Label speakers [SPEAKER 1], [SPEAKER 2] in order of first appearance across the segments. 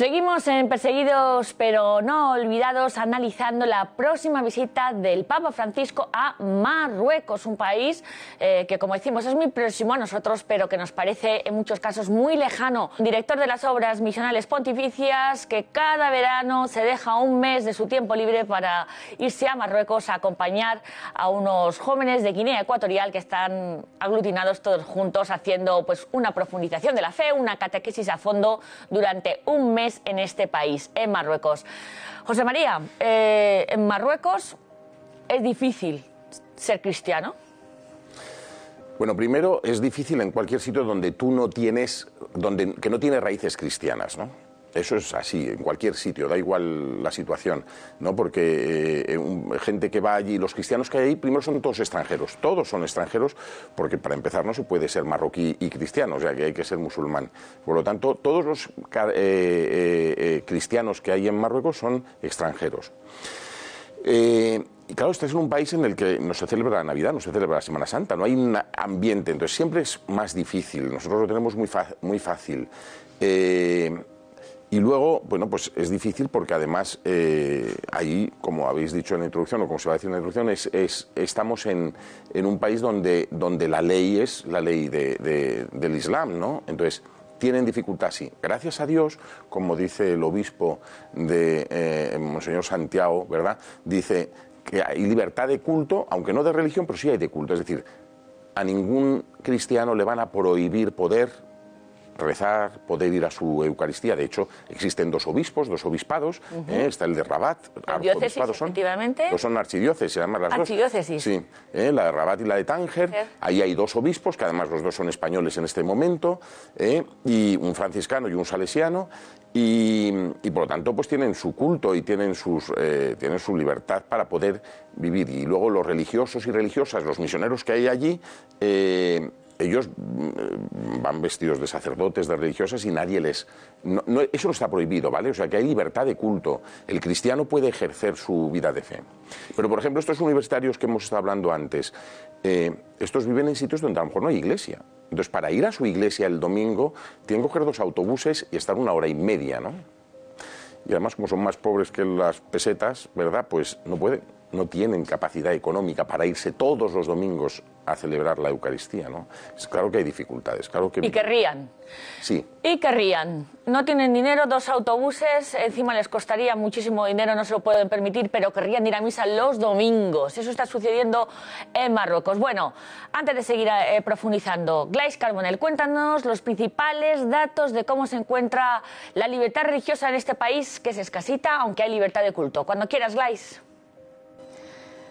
[SPEAKER 1] Seguimos en Perseguidos pero no olvidados analizando la próxima visita del Papa Francisco a Marruecos, un país eh, que como decimos es muy próximo a nosotros pero que nos parece en muchos casos muy lejano. Director de las obras misionales pontificias que cada verano se deja un mes de su tiempo libre para irse a Marruecos a acompañar a unos jóvenes de Guinea Ecuatorial que están aglutinados todos juntos haciendo pues una profundización de la fe, una catequesis a fondo durante un mes en este país, en Marruecos. José María, eh, en Marruecos es difícil ser cristiano.
[SPEAKER 2] Bueno, primero es difícil en cualquier sitio donde tú no tienes, donde que no tiene raíces cristianas, ¿no? Eso es así, en cualquier sitio, da igual la situación, ¿no? Porque eh, gente que va allí, los cristianos que hay ahí, primero son todos extranjeros, todos son extranjeros, porque para empezar no se puede ser marroquí y cristiano, o sea que hay que ser musulmán. Por lo tanto, todos los eh, eh, cristianos que hay en Marruecos son extranjeros. y claro, este es un país en el que no se celebra la Navidad, no se celebra la Semana Santa, no hay un ambiente, entonces siempre es más difícil, nosotros lo tenemos muy, muy fácil. Y luego, bueno, pues es difícil porque además eh, ahí, como habéis dicho en la introducción o como se va a decir en la introducción, es, estamos en, un país donde, donde la ley es la ley del Islam, ¿no? Entonces, tienen dificultad, sí. Gracias a Dios, como dice el obispo de eh, Monseñor Santiago, ¿verdad? Dice que hay libertad de culto, aunque no de religión, pero sí hay de culto. Es decir, a ningún cristiano le van a prohibir poder rezar, poder ir a su Eucaristía. De hecho, existen dos obispos, dos obispados. ¿eh? está el de Rabat.
[SPEAKER 1] Diócesis, son, efectivamente.
[SPEAKER 2] Dos son archidiócesis, llaman las
[SPEAKER 1] archidiócesis.
[SPEAKER 2] Sí, ¿eh? la de Rabat y la de Tánger. Ahí hay dos obispos, que además los dos son españoles en este momento, ¿eh? y un franciscano y un salesiano. Y, por lo tanto, pues tienen su culto y tienen, sus, tienen su libertad para poder vivir. Y luego los religiosos y religiosas, los misioneros que hay allí, ellos mm, van vestidos de sacerdotes, de religiosas y nadie les... eso no está prohibido, ¿vale? O sea, que hay libertad de culto. El cristiano puede ejercer su vida de fe. Pero, por ejemplo, estos universitarios que hemos estado hablando antes, eh, estos viven en sitios donde a lo mejor no hay iglesia. Entonces, para ir a su iglesia el domingo, tienen que coger dos autobuses y estar una hora y media, ¿no? Y además, como son más pobres que las pesetas, ¿verdad? Pues no pueden no tienen capacidad económica para irse todos los domingos a celebrar la Eucaristía, ¿no? Es claro que hay dificultades, claro que...
[SPEAKER 1] Y querrían.
[SPEAKER 2] Sí.
[SPEAKER 1] Y querrían. No tienen dinero, dos autobuses, encima les costaría muchísimo dinero, no se lo pueden permitir, pero querrían ir a misa los domingos. Eso está sucediendo en Marruecos. Bueno, antes de seguir eh, profundizando, Glais Carbonel, cuéntanos los principales datos de cómo se encuentra la libertad religiosa en este país, que es escasita, aunque hay libertad de culto. Cuando quieras, Glais.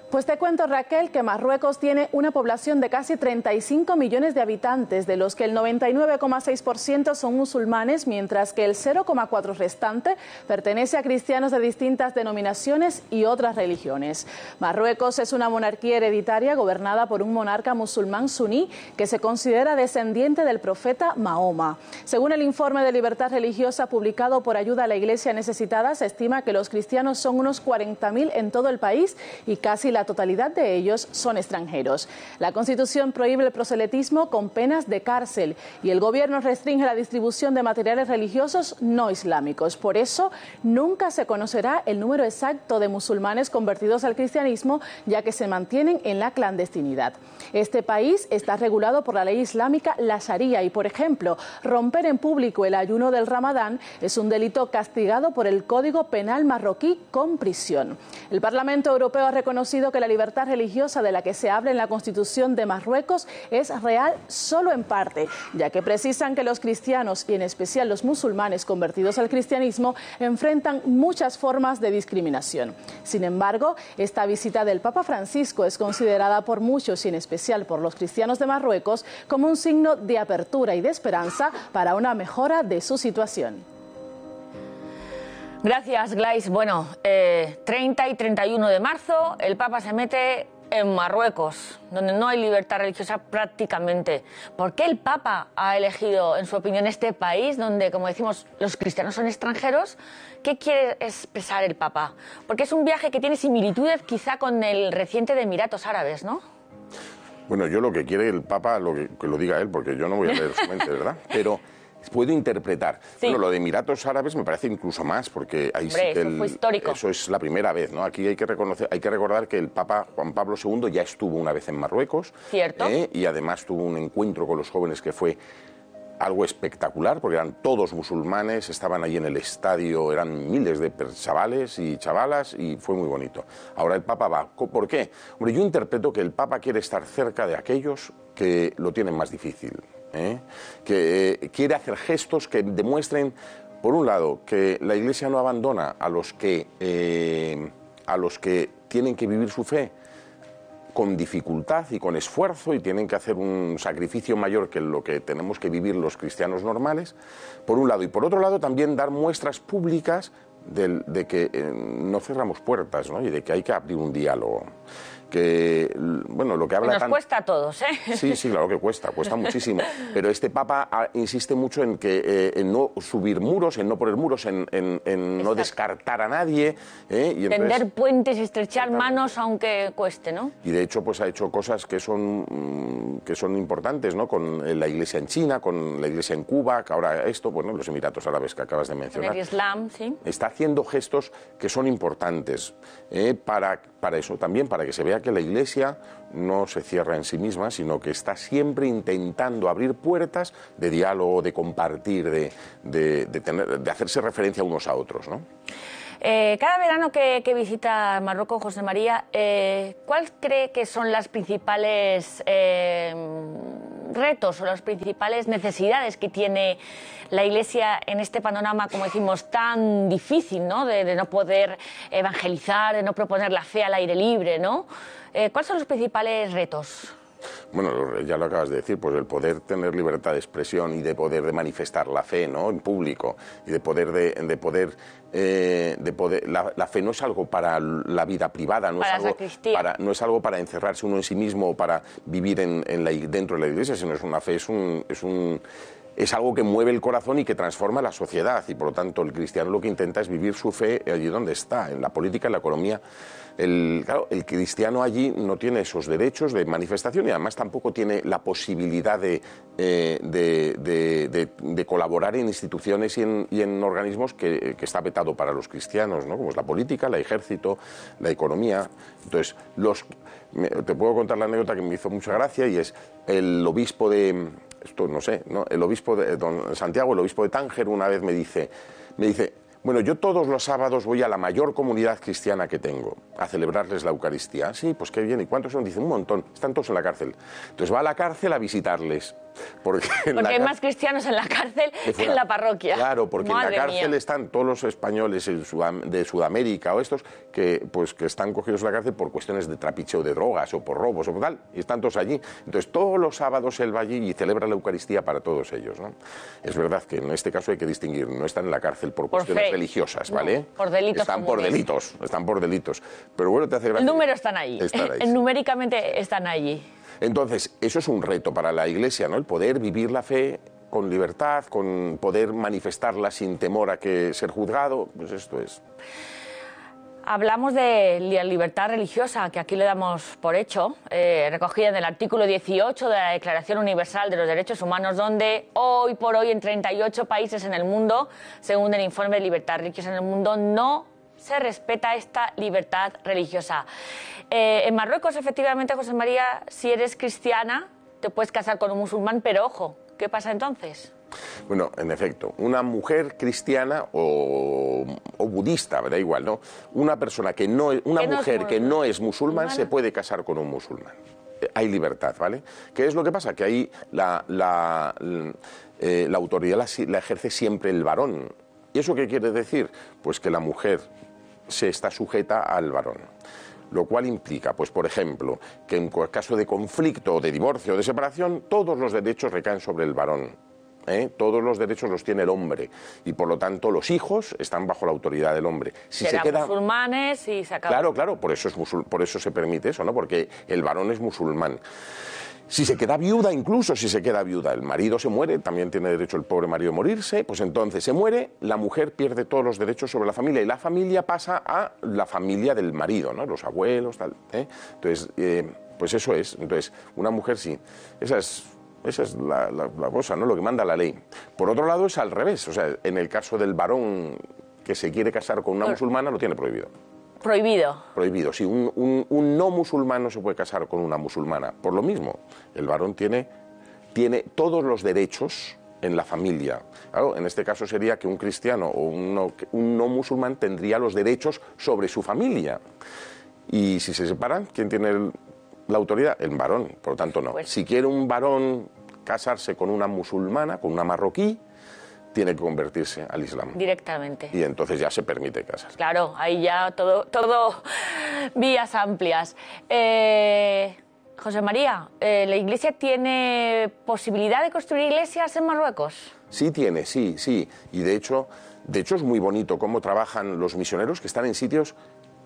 [SPEAKER 3] Pues te cuento, Raquel, que Marruecos tiene una población de casi 35 millones de habitantes, de los que el 99,6% son musulmanes, mientras que el 0,4% restante pertenece a cristianos de distintas denominaciones y otras religiones. Marruecos es una monarquía hereditaria gobernada por un monarca musulmán suní que se considera descendiente del profeta Mahoma. Según el informe de libertad religiosa publicado por Ayuda a la Iglesia Necesitada, se estima que los cristianos son unos 40.000 en todo el país y casi la la totalidad de ellos son extranjeros. La Constitución prohíbe el proselitismo con penas de cárcel y el gobierno restringe la distribución de materiales religiosos no islámicos. Por eso, nunca se conocerá el número exacto de musulmanes convertidos al cristianismo, ya que se mantienen en la clandestinidad. Este país está regulado por la ley islámica, la Sharia, y, por ejemplo, romper en público el ayuno del Ramadán es un delito castigado por el Código Penal marroquí con prisión. El Parlamento Europeo ha reconocido que la libertad religiosa de la que se habla en la Constitución de Marruecos es real solo en parte, ya que precisan que los cristianos y en especial los musulmanes convertidos al cristianismo enfrentan muchas formas de discriminación. Sin embargo, esta visita del Papa Francisco es considerada por muchos y en especial por los cristianos de Marruecos como un signo de apertura y de esperanza para una mejora de su situación.
[SPEAKER 1] Gracias, Glais. Bueno, 30 y 31 de marzo el Papa se mete en Marruecos, donde no hay libertad religiosa prácticamente. ¿Por qué el Papa ha elegido, en su opinión, este país donde, como decimos, los cristianos son extranjeros? ¿Qué quiere expresar el Papa? Porque es un viaje que tiene similitudes quizá con el reciente de Emiratos Árabes, ¿no?
[SPEAKER 2] Bueno, yo lo que quiere el Papa, lo que, que lo diga él, porque yo no voy a leer su mente, ¿verdad? Pero puedo interpretar.
[SPEAKER 1] Sí.
[SPEAKER 2] Bueno, lo de Emiratos Árabes me parece incluso más, porque ahí
[SPEAKER 1] Hombre,
[SPEAKER 2] sí que
[SPEAKER 1] eso fue histórico.
[SPEAKER 2] eso es la primera vez, ¿no? Aquí hay que reconocer, hay que recordar que el Papa Juan Pablo II ya estuvo una vez en Marruecos,
[SPEAKER 1] Cierto.
[SPEAKER 2] ¿eh? y además tuvo un encuentro con los jóvenes que fue algo espectacular, porque eran todos musulmanes, estaban allí en el estadio, eran miles de chavales y chavalas, y fue muy bonito. Ahora el Papa va. ¿Por qué? Hombre, yo interpreto que el Papa quiere estar cerca de aquellos que lo tienen más difícil, ¿eh? que eh, quiere hacer gestos que demuestren, por un lado, que la Iglesia no abandona a los que, eh, a los que tienen que vivir su fe, con dificultad y con esfuerzo y tienen que hacer un sacrificio mayor que lo que tenemos que vivir los cristianos normales, por un lado. Y por otro lado también dar muestras públicas de que no cerramos puertas y de que hay que abrir un diálogo. Que, bueno, lo que habla
[SPEAKER 1] Nos
[SPEAKER 2] tan-
[SPEAKER 1] cuesta a todos, ¿eh?
[SPEAKER 2] Sí, sí, claro que cuesta, cuesta muchísimo. Pero este Papa ah, insiste mucho en que eh, en no subir muros, en no poner muros, en, en- en no descartar a nadie. ¿eh? Y entonces-
[SPEAKER 1] Tender puentes estrechar manos aunque cueste, ¿no?
[SPEAKER 2] y de hecho pues ha hecho cosas que son mm, que son importantes no con eh, la iglesia en China con la iglesia en Cuba que ahora esto bueno los Emiratos Árabes que acabas de mencionar
[SPEAKER 1] Tener Islam, sí.
[SPEAKER 2] está haciendo gestos que son importantes eh, para, para eso, también para que se vea que la Iglesia no se cierra en sí misma, sino que está siempre intentando abrir puertas de diálogo, de compartir, de, de, hacerse referencia unos a otros. ¿no?
[SPEAKER 1] Eh, cada verano que, que visita Marruecos, José María, eh, ¿cuál cree que son las principales eh, retos o las principales necesidades que tiene la Iglesia en este panorama, como decimos, tan difícil, ¿no? De, no poder evangelizar, de no proponer la fe al aire libre, ¿no? Eh, ¿Cuáles son los principales retos?
[SPEAKER 2] Bueno, ya lo acabas de decir, pues el poder tener libertad de expresión y de poder de manifestar la fe, ¿no? En público y de poder de, de poder eh, de poder la, la fe no es algo para la vida privada, no
[SPEAKER 1] Para
[SPEAKER 2] es algo para no es algo para encerrarse uno en sí mismo o para vivir en, en la, dentro de la iglesia, sino es una fe es un es un es algo que mueve el corazón y que transforma la sociedad y por lo tanto el cristiano lo que intenta es vivir su fe allí donde está, en la política, en la economía. El, claro, el cristiano allí no tiene esos derechos de manifestación y además tampoco tiene la posibilidad de, eh, colaborar en instituciones y en, y en organismos que, está vetado para los cristianos, ¿no? como es la política, el ejército, la economía. Entonces, los, te puedo contar la anécdota que me hizo mucha gracia y es el obispo de, esto no sé, ¿no? el obispo de don Santiago, el obispo de Tánger, una vez me dice, me dice, bueno, yo todos los sábados voy a la mayor comunidad cristiana que tengo a celebrarles la Eucaristía. "Ah, Sí, pues qué bien. ¿Y cuántos son? Dice, un montón. Están todos en la cárcel. Entonces va a la cárcel a visitarles. Porque,
[SPEAKER 1] hay más cristianos en la cárcel
[SPEAKER 2] que
[SPEAKER 1] en la parroquia.
[SPEAKER 2] Claro, porque en la cárcel
[SPEAKER 1] mía.
[SPEAKER 2] están todos los españoles de Sudamérica o estos que, pues, que están cogidos en la cárcel por cuestiones de trapicheo de drogas o por robos o por tal, y están todos allí. Entonces, todos los sábados él va allí y celebra la Eucaristía para todos ellos. ¿no? Es verdad que en este caso hay que distinguir, no están en la cárcel por,
[SPEAKER 1] Por
[SPEAKER 2] cuestiones
[SPEAKER 1] fe.
[SPEAKER 2] religiosas,
[SPEAKER 1] No,
[SPEAKER 2] ¿vale?
[SPEAKER 1] por delitos
[SPEAKER 2] Están por delitos, están por delitos. Pero bueno, te hace gracia.
[SPEAKER 1] El número están
[SPEAKER 2] ahí, sí.
[SPEAKER 1] Numéricamente están allí.
[SPEAKER 2] Entonces, eso es un reto para la Iglesia, ¿no? El poder vivir la fe con libertad, con poder manifestarla sin temor a que ser juzgado, pues esto es.
[SPEAKER 1] Hablamos de la libertad religiosa, que aquí le damos por hecho, eh, recogida en el artículo 18 de la Declaración Universal de los Derechos Humanos, donde hoy por hoy en 38 países en el mundo, según el informe de libertad religiosa en el mundo, no se respeta esta libertad religiosa. Eh, en Marruecos, efectivamente, José María, si eres cristiana, te puedes casar con un musulmán, pero ojo, ¿qué pasa entonces?
[SPEAKER 2] Bueno, en efecto, una mujer cristiana o, o budista, da igual, ¿no? Una persona que no es, una
[SPEAKER 1] es
[SPEAKER 2] mujer que no es musulmán se puede casar con un musulmán. Eh, Hay libertad, ¿vale? ¿Qué es lo que pasa? Que ahí la, eh, la autoridad la ejerce siempre el varón. ¿Y eso qué quiere decir? Pues que la mujer se está sujeta al varón. Lo cual implica, pues por ejemplo, que en caso de conflicto, de divorcio o de separación, todos los derechos recaen sobre el varón. ¿eh? Todos los derechos los tiene el hombre y por lo tanto los hijos están bajo la autoridad del hombre. Si
[SPEAKER 1] Serán
[SPEAKER 2] se queda
[SPEAKER 1] musulmanes y se.
[SPEAKER 2] Claro, claro, por eso, es musul- por eso se permite eso, ¿no? Porque el varón es musulmán. Si se queda viuda, incluso si se queda viuda, el marido se muere, también tiene derecho el pobre marido a morirse, pues entonces se muere, la mujer pierde todos los derechos sobre la familia y la familia pasa a la familia del marido, ¿no? Los abuelos, tal. ¿eh? Entonces, eh, pues eso es. Entonces, una mujer sí. Esa es. Esa es la, la- la cosa, ¿no? Lo que manda la ley. Por otro lado, es al revés. O sea, en el caso del varón que se quiere casar con una musulmana, lo tiene prohibido.
[SPEAKER 1] Prohibido.
[SPEAKER 2] Prohibido. Sí, un, un- un no musulmán no se puede casar con una musulmana. Por lo mismo, el varón tiene, tiene todos los derechos en la familia. Claro, en este caso sería que un cristiano o un no, un no musulmán tendría los derechos sobre su familia. Y si se separan, ¿quién tiene el- la autoridad? El varón, por lo tanto no.
[SPEAKER 1] Pues-
[SPEAKER 2] Si quiere un varón casarse con una musulmana, con una marroquí, tiene que convertirse al Islam.
[SPEAKER 1] Directamente.
[SPEAKER 2] Y entonces ya se permite casar.
[SPEAKER 1] Claro, ahí ya todo, todo vías amplias. Eh, José María, eh, ¿la Iglesia tiene posibilidad de construir iglesias en Marruecos?
[SPEAKER 2] Sí tiene, sí, sí. Y de hecho, de hecho es muy bonito cómo trabajan los misioneros que están en sitios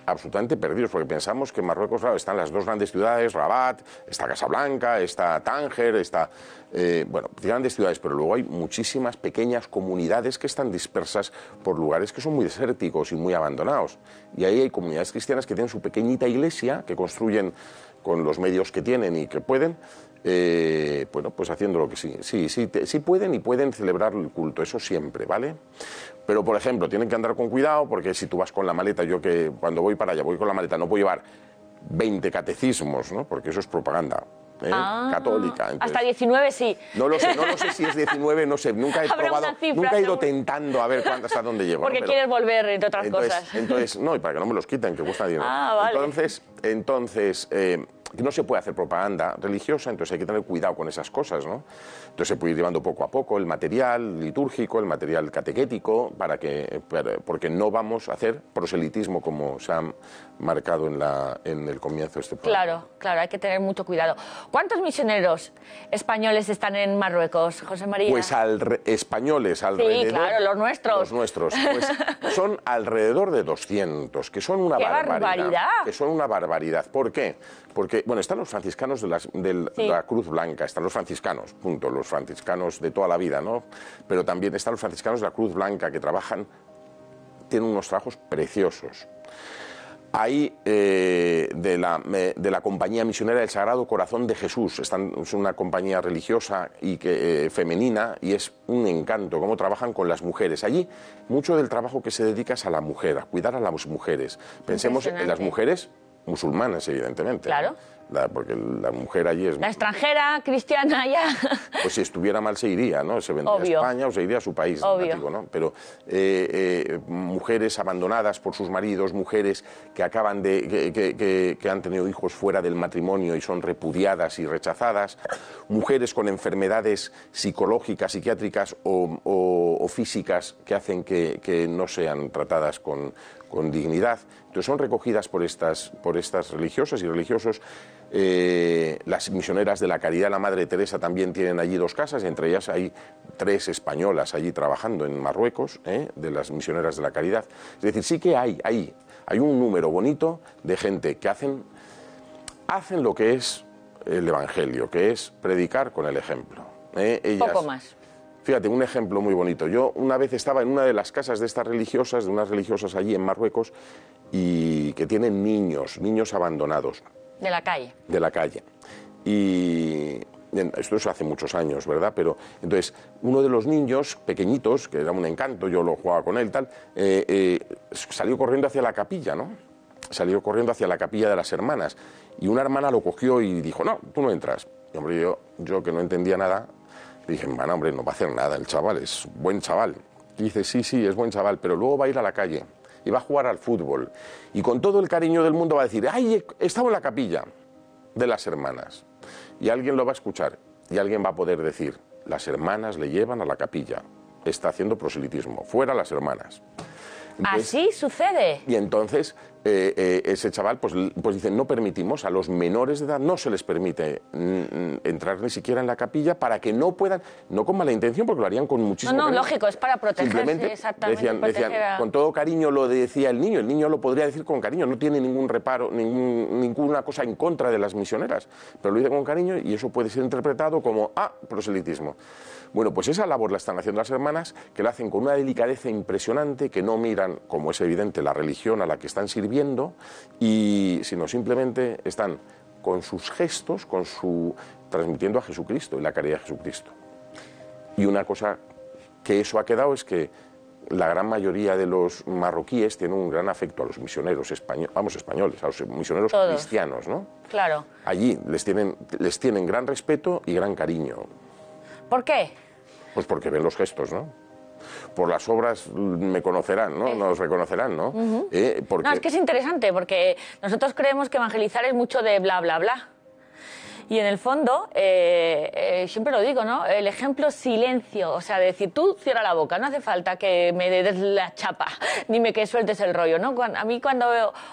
[SPEAKER 2] absolutamente perdidos, porque pensamos que en Marruecos, claro, están las dos grandes ciudades, Rabat, está Casablanca, está Tánger, está, eh, bueno, grandes ciudades, pero luego hay muchísimas pequeñas comunidades que están dispersas por lugares que son muy desérticos y muy abandonados. Y ahí hay comunidades cristianas que tienen su pequeñita iglesia, que construyen con los medios que tienen y que pueden, eh, bueno, pues haciendo lo que sí, sí, sí, sí pueden y pueden celebrar el culto, eso siempre, ¿vale? Pero, por ejemplo, tienen que andar con cuidado porque si tú vas con la maleta, yo que cuando voy para allá voy con la maleta, no puedo llevar 20 catecismos, ¿no? Porque eso es propaganda ¿eh?
[SPEAKER 1] Ah,
[SPEAKER 2] católica. entonces-
[SPEAKER 1] Hasta 19 sí.
[SPEAKER 2] no lo sé, no lo sé si es 19, no sé, nunca he probado,
[SPEAKER 1] cifra,
[SPEAKER 2] nunca he ido
[SPEAKER 1] seguro.
[SPEAKER 2] tentando a ver cuánto hasta dónde llego. ¿no?
[SPEAKER 1] Porque
[SPEAKER 2] Pero-
[SPEAKER 1] quieres volver, entre otras
[SPEAKER 2] entonces,
[SPEAKER 1] cosas.
[SPEAKER 2] entonces, no, y para que no me los quiten, que cuesta dinero.
[SPEAKER 1] Ah, vale.
[SPEAKER 2] Entonces, entonces eh, no se puede hacer propaganda religiosa, entonces hay que tener cuidado con esas cosas, ¿no? Entonces se puede ir llevando poco a poco el material litúrgico, el material catequético, para que, para- porque no vamos a hacer proselitismo como se ha marcado en, la, en el comienzo de este programa.
[SPEAKER 1] Claro, claro, hay que tener mucho cuidado. ¿Cuántos misioneros españoles están en Marruecos, José María?
[SPEAKER 2] Pues alre- españoles alrededor.
[SPEAKER 1] claro, los nuestros.
[SPEAKER 2] Los nuestros. Pues son alrededor de 200, que son una
[SPEAKER 1] ¡Qué
[SPEAKER 2] barbaridad.
[SPEAKER 1] barbaridad!
[SPEAKER 2] Que son una barbaridad. ¿Por qué? Porque, bueno, están los franciscanos de, las-
[SPEAKER 1] Sí.
[SPEAKER 2] la Cruz Blanca, están los franciscanos, punto, los franciscanos de toda la vida, ¿no? Pero también están los franciscanos de la Cruz Blanca que trabajan, tienen unos trabajos preciosos. Hay eh, de, la, de la compañía misionera del Sagrado Corazón de Jesús. Están, es una compañía religiosa y que, eh, femenina y es un encanto cómo trabajan con las mujeres. Allí mucho del trabajo que se dedica es a la mujer, a cuidar a las mujeres. Pensemos en las mujeres musulmanas, evidentemente.
[SPEAKER 1] Claro.
[SPEAKER 2] La- porque la mujer allí es...
[SPEAKER 1] La extranjera, cristiana, ya.
[SPEAKER 2] Pues si estuviera mal se iría, ¿no? Se vendría
[SPEAKER 1] Obvio.
[SPEAKER 2] a España o se iría a su país
[SPEAKER 1] Obvio.
[SPEAKER 2] nativo, ¿no? Pero eh, eh, mujeres abandonadas por sus maridos, mujeres que acaban de que, que- que- que han tenido hijos fuera del matrimonio y son repudiadas y rechazadas, mujeres con enfermedades psicológicas, psiquiátricas o, o- o físicas que hacen que, que no sean tratadas con, con dignidad. Entonces son recogidas por estas, por estas religiosas y religiosos. Eh, las misioneras de la Caridad, la Madre Teresa, también tienen allí dos casas, y entre ellas hay tres españolas allí trabajando en Marruecos, ¿eh? de las misioneras de la Caridad. Es decir, sí que hay, hay, hay un número bonito de gente que hacen, hacen lo que es el Evangelio, que es predicar con el ejemplo. ¿eh? Ellas-
[SPEAKER 1] Poco más.
[SPEAKER 2] Fíjate, un ejemplo muy bonito. Yo una vez estaba en una de las casas de estas religiosas, de unas religiosas allí en Marruecos, y que tienen niños, niños abandonados
[SPEAKER 1] De la calle.
[SPEAKER 2] de la calle. Y esto es hace muchos años, ¿verdad? Pero entonces, uno de los niños pequeñitos, que era un encanto, yo lo jugaba con él, tal, eh, eh, salió corriendo hacia la capilla, ¿no? Salió corriendo hacia la capilla de las hermanas. Y una hermana lo cogió y dijo, no, tú no entras. Y hombre, yo, yo que no entendía nada, dije, bueno, hombre, no va a hacer nada el chaval, es buen chaval. Y dice, sí, sí, es buen chaval, pero luego va a ir a la calle y va a jugar al fútbol. Y con todo el cariño del mundo va a decir, ay, he estado en la capilla de las hermanas. Y alguien lo va a escuchar y alguien va a poder decir, las hermanas le llevan a la capilla, está haciendo proselitismo, fuera las hermanas.
[SPEAKER 1] Así sucede.
[SPEAKER 2] Y entonces eh, eh, ese chaval pues, pues dice, no permitimos, a los menores de edad no se les permite mm, entrar ni siquiera en la capilla para que no puedan, no con mala intención, porque lo harían con muchísimo
[SPEAKER 1] No, no, lógico, es para protegerse, exactamente.
[SPEAKER 2] Decían, decían, con todo cariño lo decía el niño, el niño lo podría decir con cariño, no tiene ningún reparo, ningún, ninguna cosa en contra de las misioneras, pero lo dice con cariño y eso puede ser interpretado como, ah, proselitismo. Bueno, pues esa labor la están haciendo las hermanas, que la hacen con una delicadeza impresionante, que no miran, como es evidente, la religión a la que están sirviendo, y, sino simplemente están con sus gestos, con su transmitiendo a Jesucristo y la caridad de Jesucristo. Y una cosa que eso ha quedado es que la gran mayoría de los marroquíes tienen un gran afecto a los misioneros españoles, vamos españoles, a los misioneros cristianos, ¿no?
[SPEAKER 1] Claro.
[SPEAKER 2] Allí les tienen, les tienen gran respeto y gran cariño.
[SPEAKER 1] ¿Por qué?
[SPEAKER 2] Pues porque ven los gestos, ¿no? Por las obras me conocerán, ¿no? Nos reconocerán, ¿no?
[SPEAKER 1] Eh, porque... No, es que es interesante, porque nosotros creemos que evangelizar es mucho de bla, bla, bla. Y en el fondo, eh, eh, siempre lo digo, ¿no? El ejemplo silencio, o sea, decir, tú cierra la boca, no hace falta que me des la chapa, dime que sueltes el rollo, ¿no? a mí cuando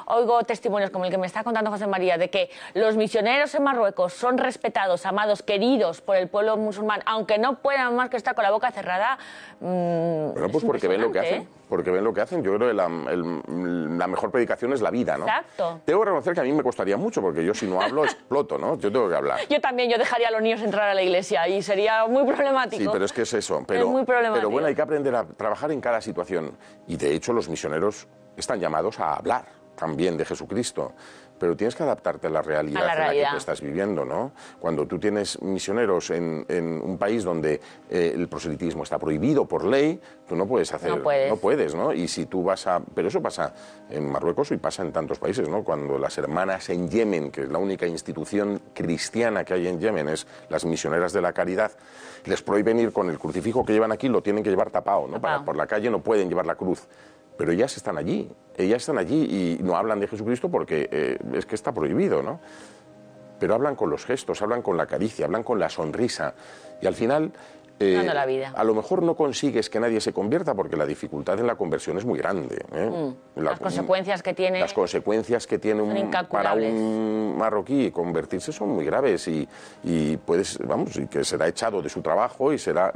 [SPEAKER 1] oigo testimonios como el que me está contando José María, de que los misioneros en Marruecos son respetados, amados, queridos por el pueblo musulmán, aunque no puedan más que estar con la boca cerrada,
[SPEAKER 2] mmm, bueno, pues porque ven lo que hacen. ¿eh? porque ven lo que hacen. Yo creo que la, la, mejor predicación es la vida, ¿no?
[SPEAKER 1] Exacto.
[SPEAKER 2] Tengo que reconocer que a mí me costaría mucho, porque yo si no hablo exploto, ¿no? Yo tengo que hablar.
[SPEAKER 1] Yo también, yo dejaría a los niños entrar a la iglesia y sería muy problemático.
[SPEAKER 2] Sí, pero es que es eso. Pero,
[SPEAKER 1] es muy problemático.
[SPEAKER 2] Pero bueno, hay que aprender a trabajar en cada situación. Y de hecho los misioneros están llamados a hablar también de Jesucristo pero tienes que adaptarte a la realidad,
[SPEAKER 1] la
[SPEAKER 2] en la que estás viviendo, ¿no? Cuando tú tienes misioneros en, un país donde eh, el proselitismo está prohibido por ley, tú no puedes hacer,
[SPEAKER 1] no puedes.
[SPEAKER 2] no puedes, ¿no? Y si tú vas a, pero eso pasa en Marruecos y pasa en tantos países, ¿no? Cuando las hermanas en Yemen, que es la única institución cristiana que hay en Yemen, es las misioneras de la caridad, les prohíben ir con el crucifijo que llevan aquí, lo tienen que llevar tapado, ¿no? Para, por la calle no pueden llevar la cruz pero ellas están allí, ellas están allí y no hablan de Jesucristo porque eh, es que está prohibido, ¿no? Pero hablan con los gestos, hablan con la caricia, hablan con la sonrisa y al final...
[SPEAKER 1] Eh, la vida.
[SPEAKER 2] A lo mejor no consigues que nadie se convierta porque la dificultad en la conversión es muy grande. ¿eh?
[SPEAKER 1] Mm. las consecuencias que tiene.
[SPEAKER 2] Las consecuencias que tiene un, para un marroquí convertirse son muy graves y, y puedes, vamos, y que será echado de su trabajo y será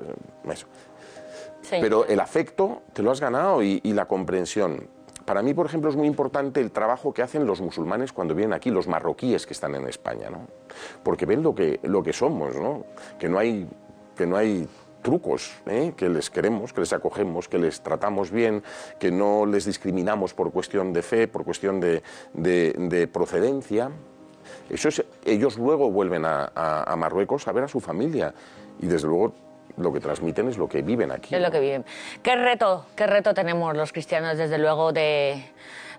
[SPEAKER 2] eso. Pero el afecto te lo has ganado y, la comprensión. Para mí, por ejemplo, es muy importante el trabajo que hacen los musulmanes cuando vienen aquí, los marroquíes que están en España, ¿no? Porque ven lo que, lo que somos, ¿no? Que no hay, que no hay trucos, ¿eh? que les queremos, que les acogemos, que les tratamos bien, que no les discriminamos por cuestión de fe, por cuestión de, de, procedencia. Eso es, ellos luego vuelven a, a Marruecos a ver a su familia y desde luego lo que transmiten es lo que viven aquí.
[SPEAKER 1] Es lo que viven. ¿Qué reto, qué reto tenemos los cristianos, desde luego, de,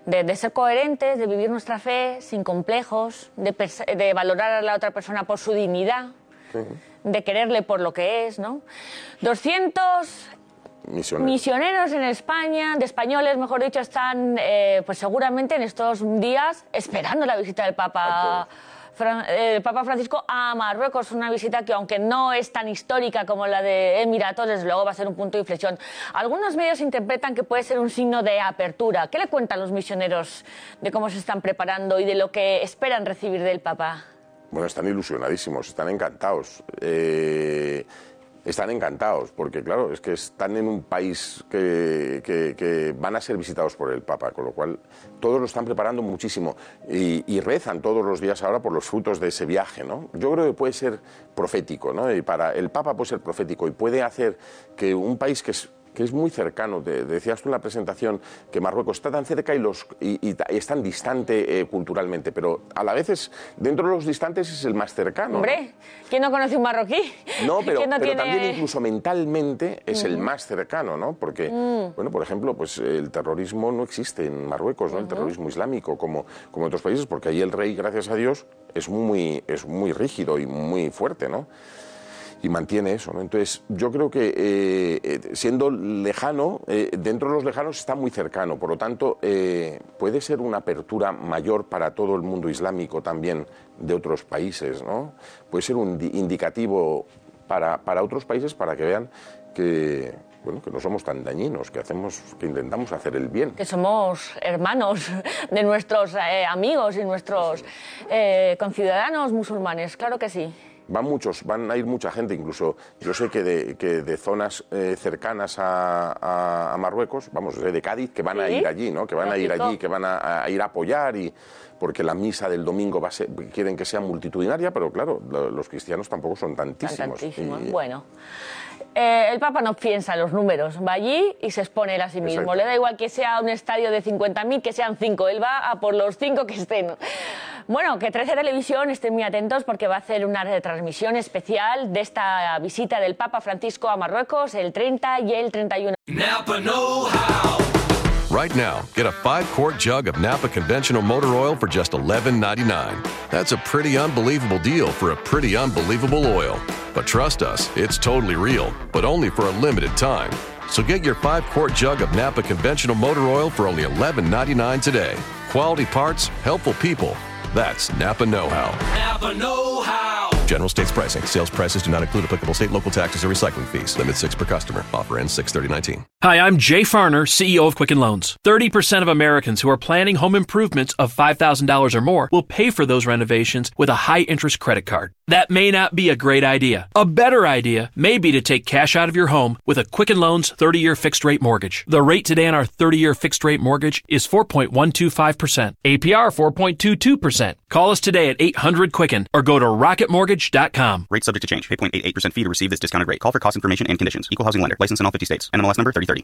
[SPEAKER 1] de, ser coherentes, de vivir nuestra fe sin complejos, de, de, valorar a la otra persona por su dignidad, de quererle por lo que es, ¿no? 200 misioneros. en España, de españoles, mejor dicho, están eh, pues seguramente en estos días esperando la visita del Papa el Papa Francisco a Marruecos, una visita que aunque no es tan histórica como la de Emiratos, desde luego va a ser un punto de inflexión. Algunos medios interpretan que puede ser un signo de apertura. ¿Qué le cuentan los misioneros de cómo se están preparando y de lo que esperan recibir del Papa?
[SPEAKER 2] Bueno, están ilusionadísimos, están encantados. Eh, están encantados, porque claro, es que están en un país que, van a ser visitados por el Papa, con lo cual todos lo están preparando muchísimo y, rezan todos los días ahora por los frutos de ese viaje, ¿no? Yo creo que puede ser profético, ¿no? Y para el Papa puede ser profético y puede hacer que un país que es que es muy cercano. decías tú en la presentación que Marruecos está tan cerca y, los, y, es tan distante eh, culturalmente, pero a la vez es, dentro de los distantes es el más cercano.
[SPEAKER 1] Hombre, ¿quién no conoce un marroquí?
[SPEAKER 2] No, pero, también incluso mentalmente es el más cercano, ¿no? Porque, mm. bueno, por ejemplo, pues el terrorismo no existe en Marruecos, ¿no? El terrorismo islámico como, como en otros países, porque ahí el rey, gracias a Dios, es muy, es muy rígido y muy fuerte, ¿no? Y mantiene eso. ¿no? Entonces, yo creo que eh, eh, siendo lejano, eh, dentro de los lejanos está muy cercano, por lo tanto, eh, puede ser una apertura mayor para todo el mundo islámico también de otros países, ¿no? Puede ser un di- indicativo para, para otros países para que vean que, bueno, que no somos tan dañinos, que, hacemos, que intentamos hacer el bien.
[SPEAKER 1] que somos hermanos de nuestros eh, amigos y nuestros eh, conciudadanos musulmanes, claro que sí.
[SPEAKER 2] Van muchos, van a ir mucha gente, incluso yo sé que de, que de zonas eh, cercanas a, a- a Marruecos, vamos, de Cádiz, que van a ir allí, ¿no? Que van a ir allí, que van a, a ir a apoyar y porque la misa del domingo va a ser, quieren que sea multitudinaria, pero claro, lo- los cristianos tampoco son tantísimos.
[SPEAKER 1] Tantísimos.
[SPEAKER 2] Y-
[SPEAKER 1] Bueno. Eh, el Papa no piensa en los números, va allí y se expone él a sí mismo.
[SPEAKER 2] Exacto.
[SPEAKER 1] Le da igual que sea un estadio de 50.000, que sean 5. Él va a por los 5 que estén. Bueno, que 13 Televisión estén muy atentos porque va a hacer una retransmisión especial de esta visita del Papa Francisco a Marruecos el 30 y el 31.
[SPEAKER 4] Napa Know How.
[SPEAKER 5] Right now, get a five quart jug of Napa conventional motor oil for just $11.99. That's a pretty unbelievable deal for a pretty unbelievable oil. But trust us, it's totally real, but only for a limited time. So get your five quart jug of Napa conventional motor oil for only $11.99 today. Quality parts, helpful people. That's Napa Know How.
[SPEAKER 4] Napa Know How.
[SPEAKER 5] General states pricing. Sales prices do not include applicable state, local taxes, or recycling fees. Limit six per customer. Offer ends 63019.
[SPEAKER 6] Hi, I'm Jay Farner, CEO of Quicken Loans. 30% of Americans who are planning home improvements of $5,000 or more will pay for those renovations with a high interest credit card. That may not be a great idea. A better idea may be to take cash out of your home with a Quicken Loans 30 year fixed rate mortgage. The rate today on our 30 year fixed rate mortgage is 4.125%, APR 4.22%. Call us today at 800 Quicken or go to rocketmortgage.com.
[SPEAKER 7] Rate subject to change. 8.88% fee to receive this discounted rate. Call for cost information and conditions. Equal housing lender. License in all 50 states. NMLS number 3030.